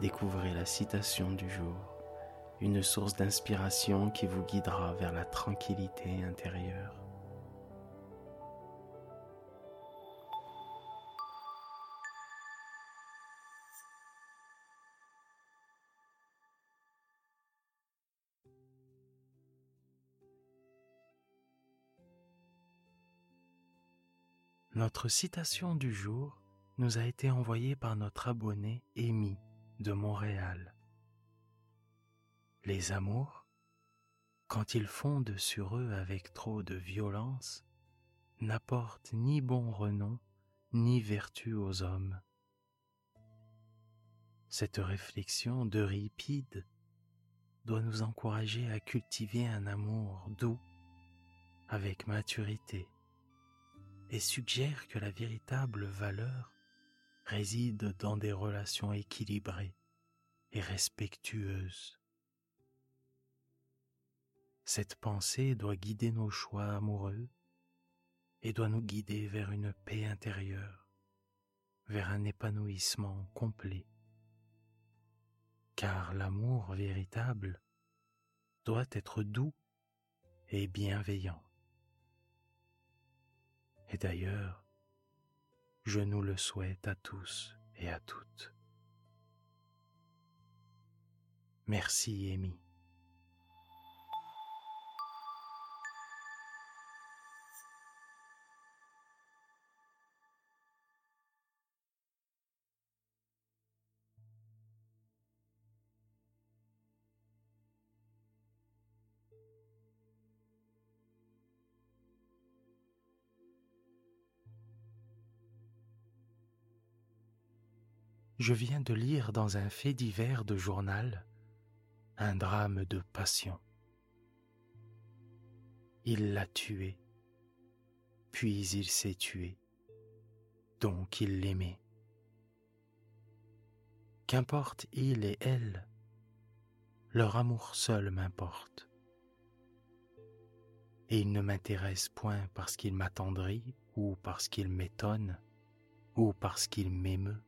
découvrez la citation du jour, une source d'inspiration qui vous guidera vers la tranquillité intérieure. Notre citation du jour nous a été envoyée par notre abonné Amy de Montréal. Les amours, quand ils fondent sur eux avec trop de violence, n'apportent ni bon renom ni vertu aux hommes. Cette réflexion d'Euripide doit nous encourager à cultiver un amour doux, avec maturité, et suggère que la véritable valeur réside dans des relations équilibrées et respectueuses. Cette pensée doit guider nos choix amoureux et doit nous guider vers une paix intérieure, vers un épanouissement complet. Car l'amour véritable doit être doux et bienveillant. Et d'ailleurs, je nous le souhaite à tous et à toutes. Merci, Amy. Je viens de lire dans un fait divers de journal un drame de passion. Il l'a tué, puis il s'est tué, donc il l'aimait. Qu'importe il et elle, leur amour seul m'importe. Et il ne m'intéresse point parce qu'il m'attendrit ou parce qu'il m'étonne ou parce qu'il m'émeut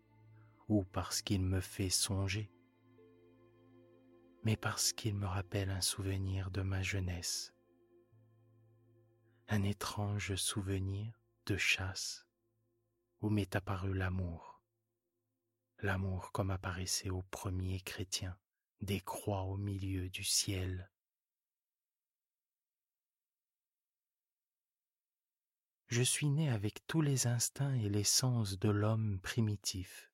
ou parce qu'il me fait songer, mais parce qu'il me rappelle un souvenir de ma jeunesse, un étrange souvenir de chasse où m'est apparu l'amour, l'amour comme apparaissait aux premiers chrétiens, des croix au milieu du ciel. Je suis né avec tous les instincts et les sens de l'homme primitif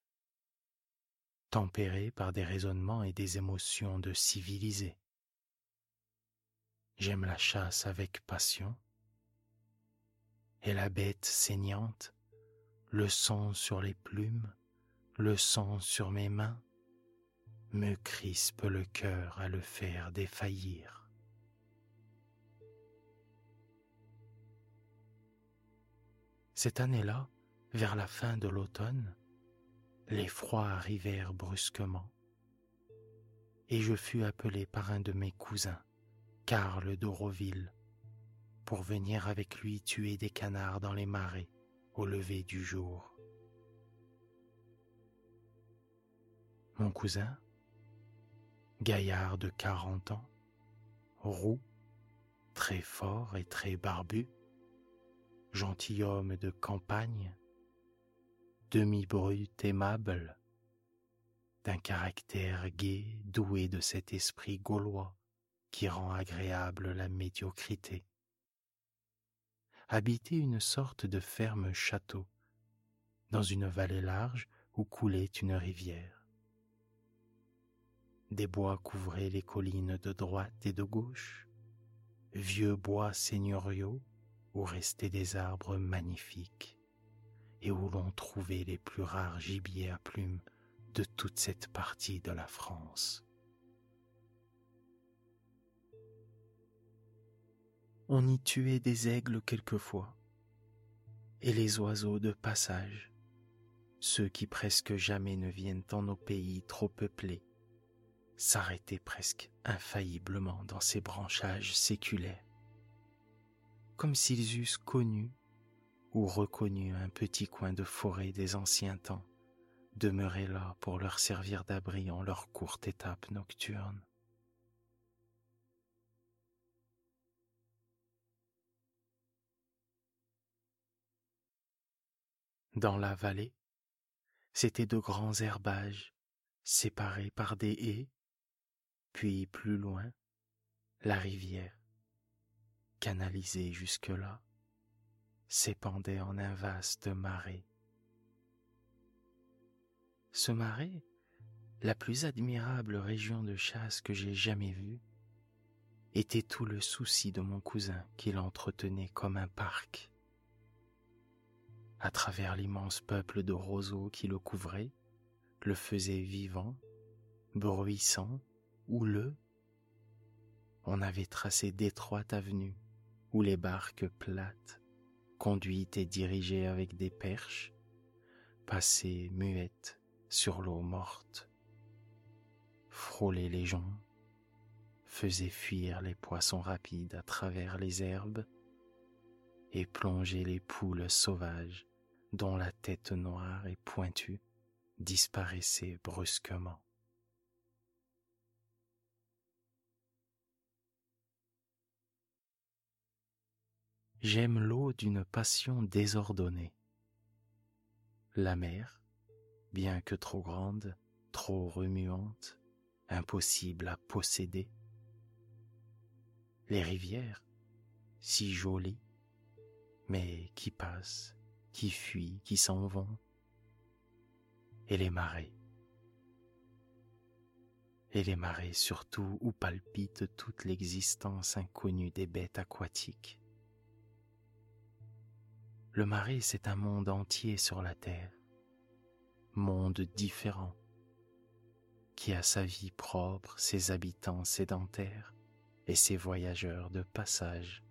tempéré par des raisonnements et des émotions de civilisé. J'aime la chasse avec passion, et la bête saignante, le sang sur les plumes, le sang sur mes mains, me crispe le cœur à le faire défaillir. Cette année-là, vers la fin de l'automne, les froids arrivèrent brusquement, et je fus appelé par un de mes cousins, Karl d'Auroville, pour venir avec lui tuer des canards dans les marais au lever du jour. Mon cousin, gaillard de quarante ans, roux, très fort et très barbu, gentilhomme de campagne, demi-brute aimable, d'un caractère gai, doué de cet esprit gaulois qui rend agréable la médiocrité. Habitait une sorte de ferme château, dans une vallée large où coulait une rivière. Des bois couvraient les collines de droite et de gauche, vieux bois seigneuriaux où restaient des arbres magnifiques et où l'on trouvait les plus rares gibiers à plumes de toute cette partie de la France. On y tuait des aigles quelquefois, et les oiseaux de passage, ceux qui presque jamais ne viennent en nos pays trop peuplés, s'arrêtaient presque infailliblement dans ces branchages séculaires, comme s'ils eussent connu ou reconnu un petit coin de forêt des anciens temps, demeuré là pour leur servir d'abri en leur courte étape nocturne. Dans la vallée, c'étaient de grands herbages séparés par des haies, puis plus loin, la rivière, canalisée jusque-là, s'épandait en un vaste marais. Ce marais, la plus admirable région de chasse que j'ai jamais vue, était tout le souci de mon cousin qui l'entretenait comme un parc à travers l'immense peuple de roseaux qui le couvrait, le faisait vivant, bruissant, houleux. On avait tracé d'étroites avenues où les barques plates, conduites et dirigées avec des perches, passaient muettes sur l'eau morte, frôlaient les joncs, faisaient fuir les poissons rapides à travers les herbes et plongeaient les poules sauvages dont la tête noire et pointue disparaissait brusquement. J'aime l'eau d'une passion désordonnée. La mer, bien que trop grande, trop remuante, impossible à posséder. Les rivières, si jolies, mais qui passent qui fuient, qui s'en vont, et les marées. Et les marées surtout où palpite toute l'existence inconnue des bêtes aquatiques. Le marais, c'est un monde entier sur la terre, monde différent, qui a sa vie propre, ses habitants sédentaires et ses voyageurs de passage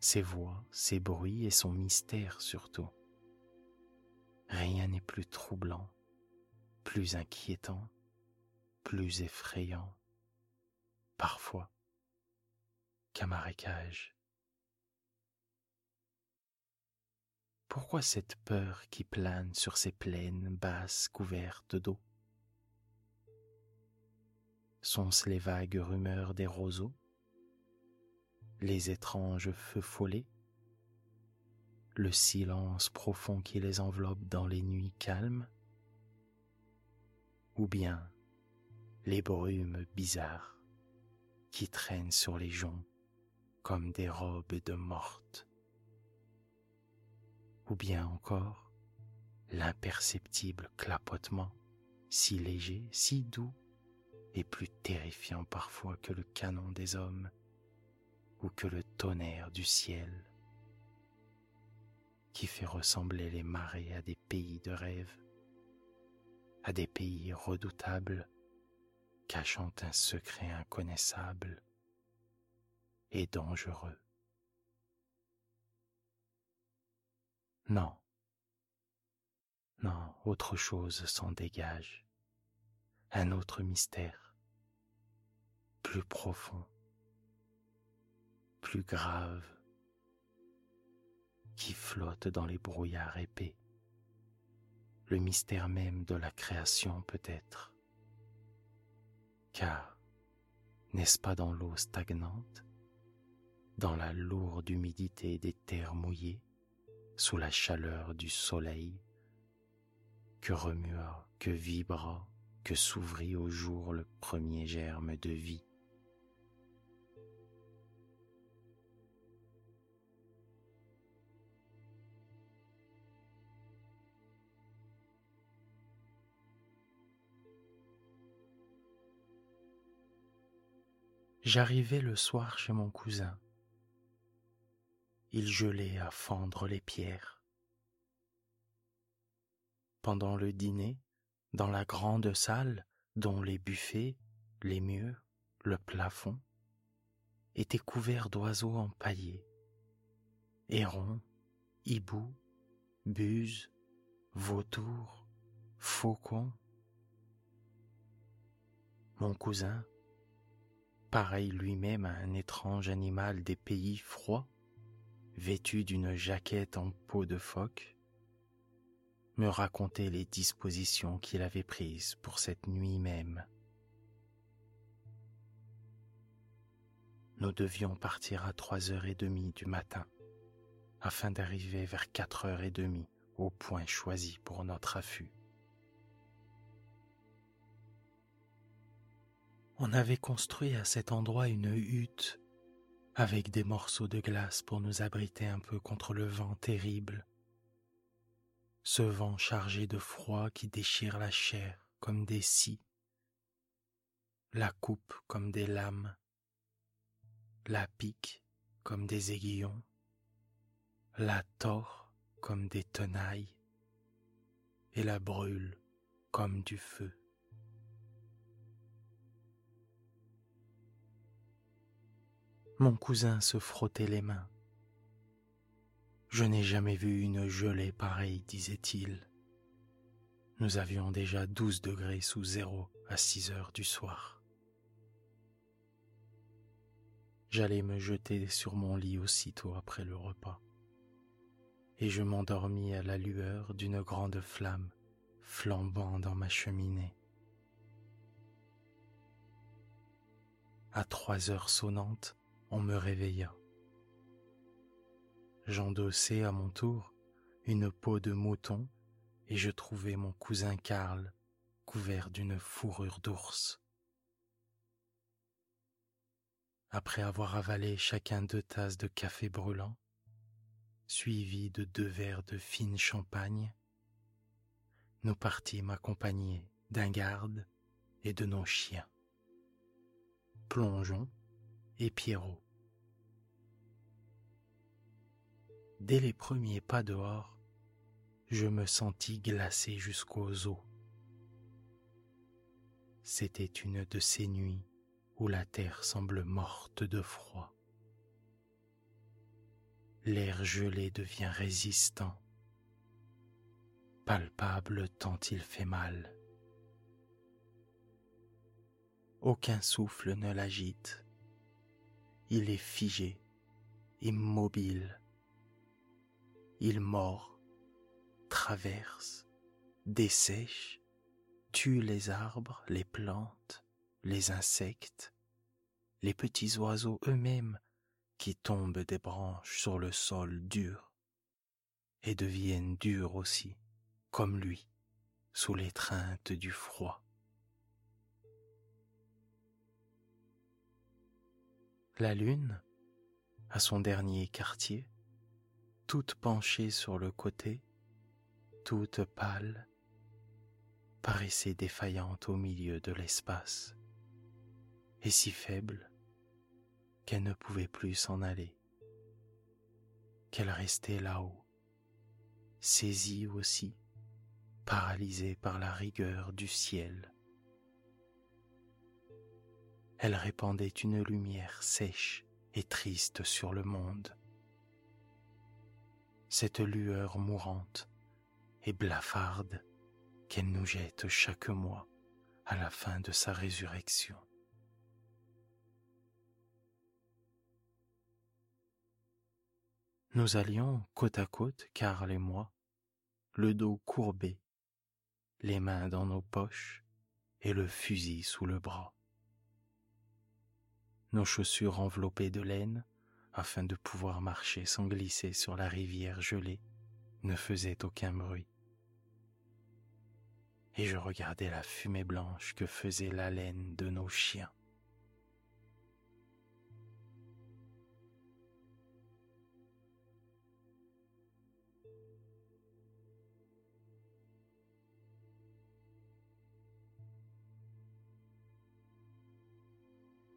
ses voix, ses bruits et son mystère surtout. Rien n'est plus troublant, plus inquiétant, plus effrayant, parfois, qu'un marécage. Pourquoi cette peur qui plane sur ces plaines basses couvertes d'eau? Sont-ce les vagues rumeurs des roseaux? Les étranges feux follets, le silence profond qui les enveloppe dans les nuits calmes, ou bien les brumes bizarres qui traînent sur les joncs comme des robes de morte, ou bien encore l'imperceptible clapotement si léger, si doux et plus terrifiant parfois que le canon des hommes ou que le tonnerre du ciel qui fait ressembler les marées à des pays de rêve, à des pays redoutables cachant un secret inconnaissable et dangereux. Non, non, autre chose s'en dégage, un autre mystère, plus profond, plus grave. Qui flotte dans les brouillards épais, le mystère même de la création peut-être. Car n'est-ce pas dans l'eau stagnante, dans la lourde humidité des terres mouillées, sous la chaleur du soleil, que remua, que vibra, que s'ouvrit au jour le premier germe de vie J'arrivai le soir chez mon cousin. Il gelait à fendre les pierres. Pendant le dîner, dans la grande salle dont les buffets, les murs, le plafond, était couvert d'oiseaux empaillés, hérons, hiboux, buses, vautours, faucons. Mon cousin, pareil lui-même à un étrange animal des pays froids, vêtu d'une jaquette en peau de phoque, me racontait les dispositions qu'il avait prises pour cette nuit même. Nous devions partir à trois heures et demie du matin afin d'arriver vers quatre heures et demie au point choisi pour notre affût. On avait construit à cet endroit une hutte avec des morceaux de glace pour nous abriter un peu contre le vent terrible. Ce vent chargé de froid qui déchire la chair comme des scies, la coupe comme des lames, la pique comme des aiguillons, la tord comme des tenailles et la brûle comme du feu. Mon cousin se frottait les mains. Je n'ai jamais vu une gelée pareille, disait-il. Nous avions déjà douze degrés sous zéro à six heures du soir. J'allais me jeter sur mon lit aussitôt après le repas, et je m'endormis à la lueur d'une grande flamme flambant dans ma cheminée. À trois heures sonnantes, on me réveilla. J'endossai à mon tour une peau de mouton et je trouvai mon cousin Karl couvert d'une fourrure d'ours. Après avoir avalé chacun deux tasses de café brûlant, suivi de deux verres de fine champagne, nous partîmes accompagnés d'un garde et de nos chiens. Plongeons et Pierrot. Dès les premiers pas dehors, je me sentis glacé jusqu'aux os. C'était une de ces nuits où la terre semble morte de froid. L'air gelé devient résistant, palpable tant il fait mal. Aucun souffle ne l'agite il est figé, immobile. Il mord, traverse, dessèche, tue les arbres, les plantes, les insectes, les petits oiseaux eux-mêmes qui tombent des branches sur le sol dur et deviennent durs aussi, comme lui, sous l'étreinte du froid. La lune, à son dernier quartier, toute penchée sur le côté, toute pâle, paraissait défaillante au milieu de l'espace, et si faible qu'elle ne pouvait plus s'en aller, qu'elle restait là-haut, saisie aussi, paralysée par la rigueur du ciel elle répandait une lumière sèche et triste sur le monde. Cette lueur mourante et blafarde qu'elle nous jette chaque mois à la fin de sa résurrection. Nous allions côte à côte, Karl et moi, le dos courbé, les mains dans nos poches et le fusil sous le bras nos chaussures enveloppées de laine, afin de pouvoir marcher sans glisser sur la rivière gelée, ne faisaient aucun bruit. Et je regardais la fumée blanche que faisait la laine de nos chiens.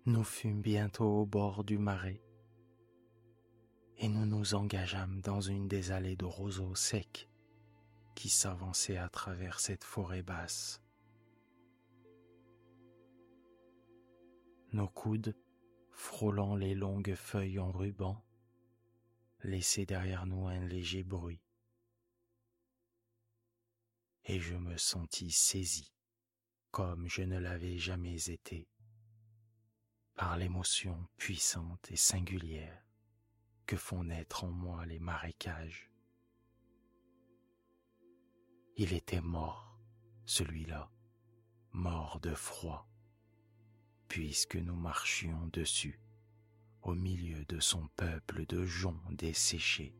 Nous fûmes bientôt au bord du marais et nous nous engageâmes dans une des allées de roseaux secs qui s'avançaient à travers cette forêt basse. Nos coudes frôlant les longues feuilles en ruban, laissait derrière nous un léger bruit. Et je me sentis saisi, comme je ne l'avais jamais été, par l'émotion puissante et singulière que font naître en moi les marécages. Il était mort, celui-là, mort de froid, puisque nous marchions dessus, au milieu de son peuple de joncs desséchés.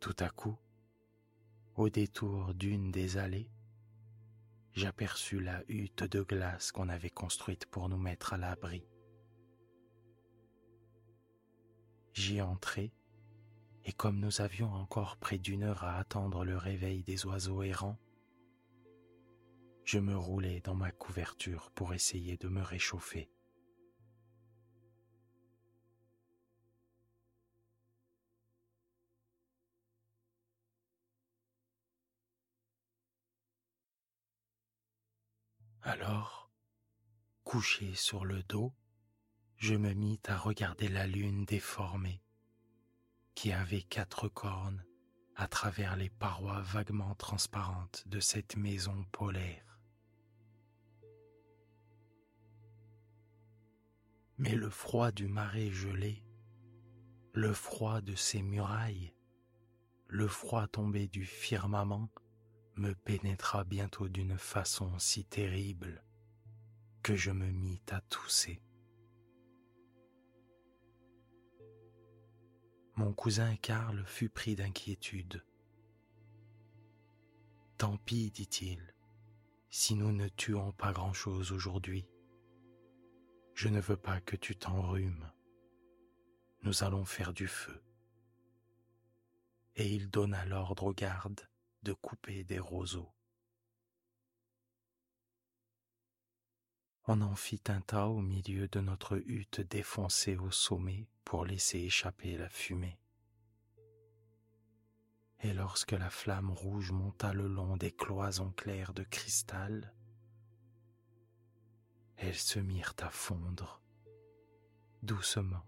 Tout à coup, au détour d'une des allées, j'aperçus la hutte de glace qu'on avait construite pour nous mettre à l'abri. J'y entrai, et comme nous avions encore près d'une heure à attendre le réveil des oiseaux errants, je me roulai dans ma couverture pour essayer de me réchauffer. Alors, couché sur le dos, je me mis à regarder la lune déformée, qui avait quatre cornes à travers les parois vaguement transparentes de cette maison polaire. Mais le froid du marais gelé, le froid de ses murailles, le froid tombé du firmament me pénétra bientôt d'une façon si terrible que je me mis à tousser. Mon cousin Karl fut pris d'inquiétude. Tant pis, dit-il, si nous ne tuons pas grand-chose aujourd'hui. Je ne veux pas que tu t'enrhumes. Nous allons faire du feu. Et il donna l'ordre aux gardes de couper des roseaux. On en fit un tas au milieu de notre hutte défoncée au sommet pour laisser échapper la fumée. Et lorsque la flamme rouge monta le long des cloisons claires de cristal, elles se mirent à fondre, doucement,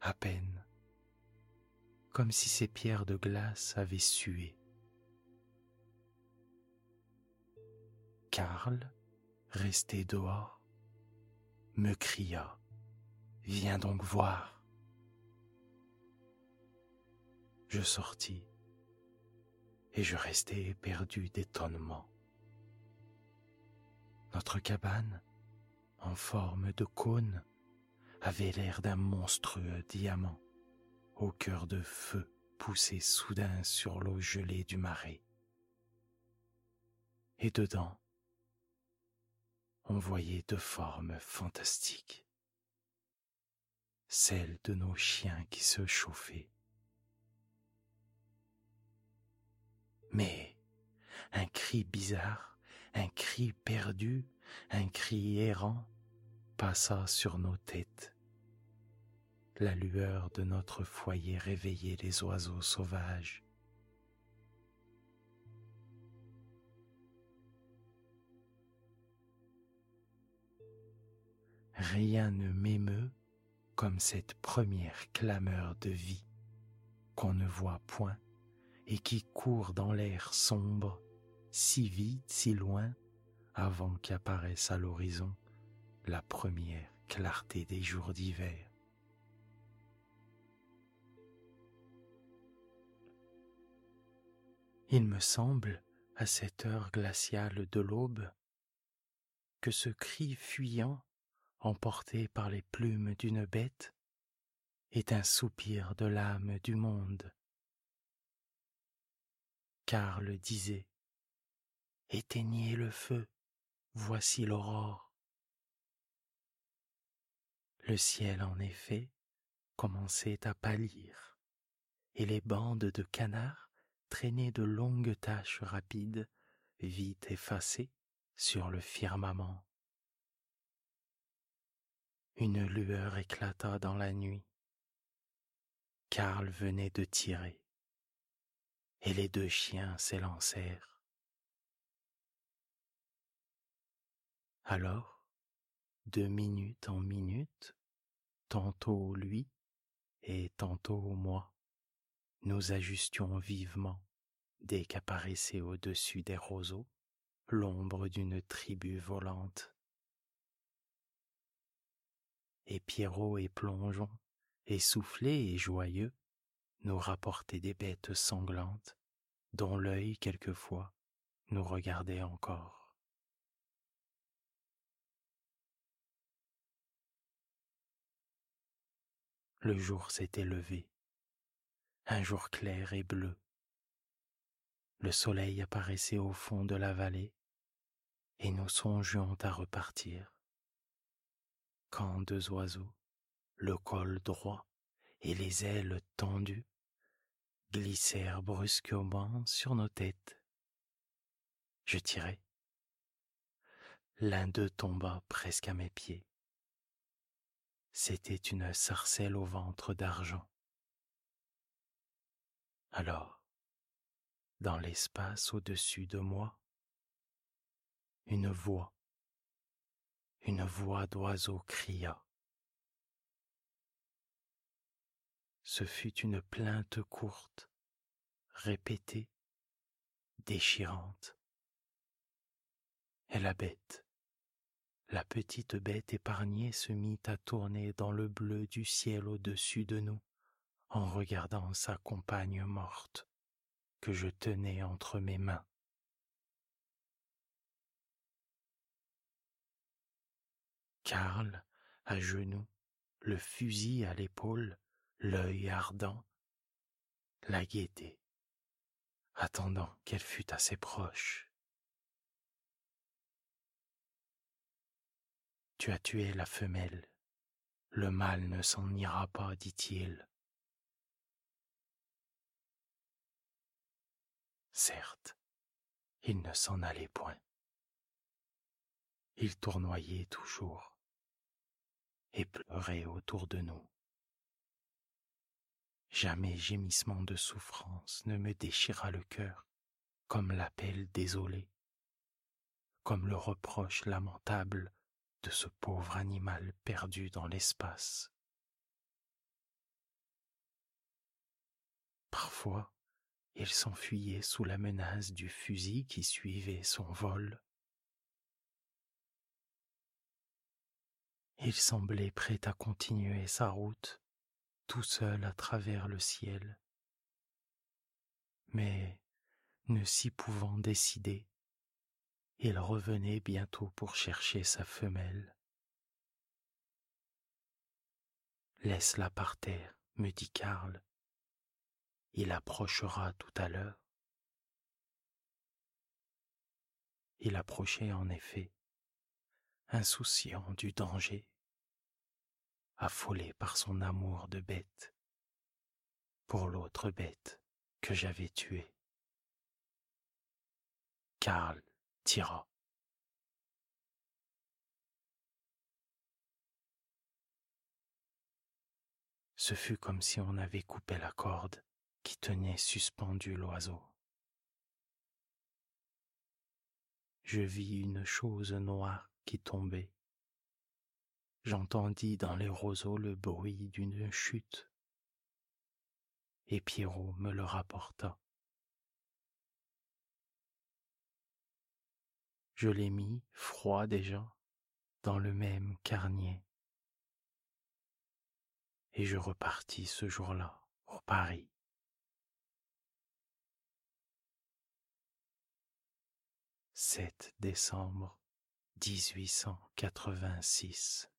à peine, comme si ces pierres de glace avaient sué. Karl, resté dehors, me cria Viens donc voir. Je sortis et je restai éperdu d'étonnement. Notre cabane, en forme de cône, avait l'air d'un monstrueux diamant au cœur de feu poussé soudain sur l'eau gelée du marais. Et dedans, voyait deux formes fantastiques, celles de nos chiens qui se chauffaient. Mais un cri bizarre, un cri perdu, un cri errant passa sur nos têtes. La lueur de notre foyer réveillait les oiseaux sauvages. Rien ne m'émeut comme cette première clameur de vie qu'on ne voit point et qui court dans l'air sombre, si vite, si loin, avant qu'apparaisse à l'horizon la première clarté des jours d'hiver. Il me semble, à cette heure glaciale de l'aube, que ce cri fuyant emporté par les plumes d'une bête, est un soupir de l'âme du monde. Karl disait, Éteignez le feu, voici l'aurore. Le ciel, en effet, commençait à pâlir, et les bandes de canards traînaient de longues taches rapides, vite effacées, sur le firmament. Une lueur éclata dans la nuit. Karl venait de tirer, et les deux chiens s'élancèrent. Alors, de minute en minute, tantôt lui et tantôt moi, nous ajustions vivement dès qu'apparaissait au-dessus des roseaux l'ombre d'une tribu volante. Et Pierrot et Plongeon, essoufflés et joyeux, nous rapportaient des bêtes sanglantes dont l'œil quelquefois nous regardait encore. Le jour s'était levé, un jour clair et bleu. Le soleil apparaissait au fond de la vallée et nous songions à repartir. Quand deux oiseaux, le col droit et les ailes tendues, glissèrent brusquement sur nos têtes. Je tirai. L'un d'eux tomba presque à mes pieds. C'était une sarcelle au ventre d'argent. Alors, dans l'espace au-dessus de moi, une voix, une voix d'oiseau cria. Ce fut une plainte courte, répétée, déchirante. Et la bête, la petite bête épargnée se mit à tourner dans le bleu du ciel au-dessus de nous en regardant sa compagne morte que je tenais entre mes mains. Karl, à genoux, le fusil à l'épaule, l'œil ardent, la gaieté, attendant qu'elle fût assez proche. Tu as tué la femelle, le mal ne s'en ira pas, dit-il. Certes, il ne s'en allait point. Il tournoyait toujours et pleurait autour de nous. Jamais gémissement de souffrance ne me déchira le cœur comme l'appel désolé, comme le reproche lamentable de ce pauvre animal perdu dans l'espace. Parfois, il s'enfuyait sous la menace du fusil qui suivait son vol. Il semblait prêt à continuer sa route tout seul à travers le ciel. Mais, ne s'y pouvant décider, il revenait bientôt pour chercher sa femelle. Laisse-la par terre, me dit Karl. Il approchera tout à l'heure. Il approchait en effet, insouciant du danger affolé par son amour de bête pour l'autre bête que j'avais tuée. Karl tira. Ce fut comme si on avait coupé la corde qui tenait suspendu l'oiseau. Je vis une chose noire qui tombait j'entendis dans les roseaux le bruit d'une chute, et Pierrot me le rapporta. Je l'ai mis, froid déjà, dans le même carnier, et je repartis ce jour-là au Paris. 7 décembre 1886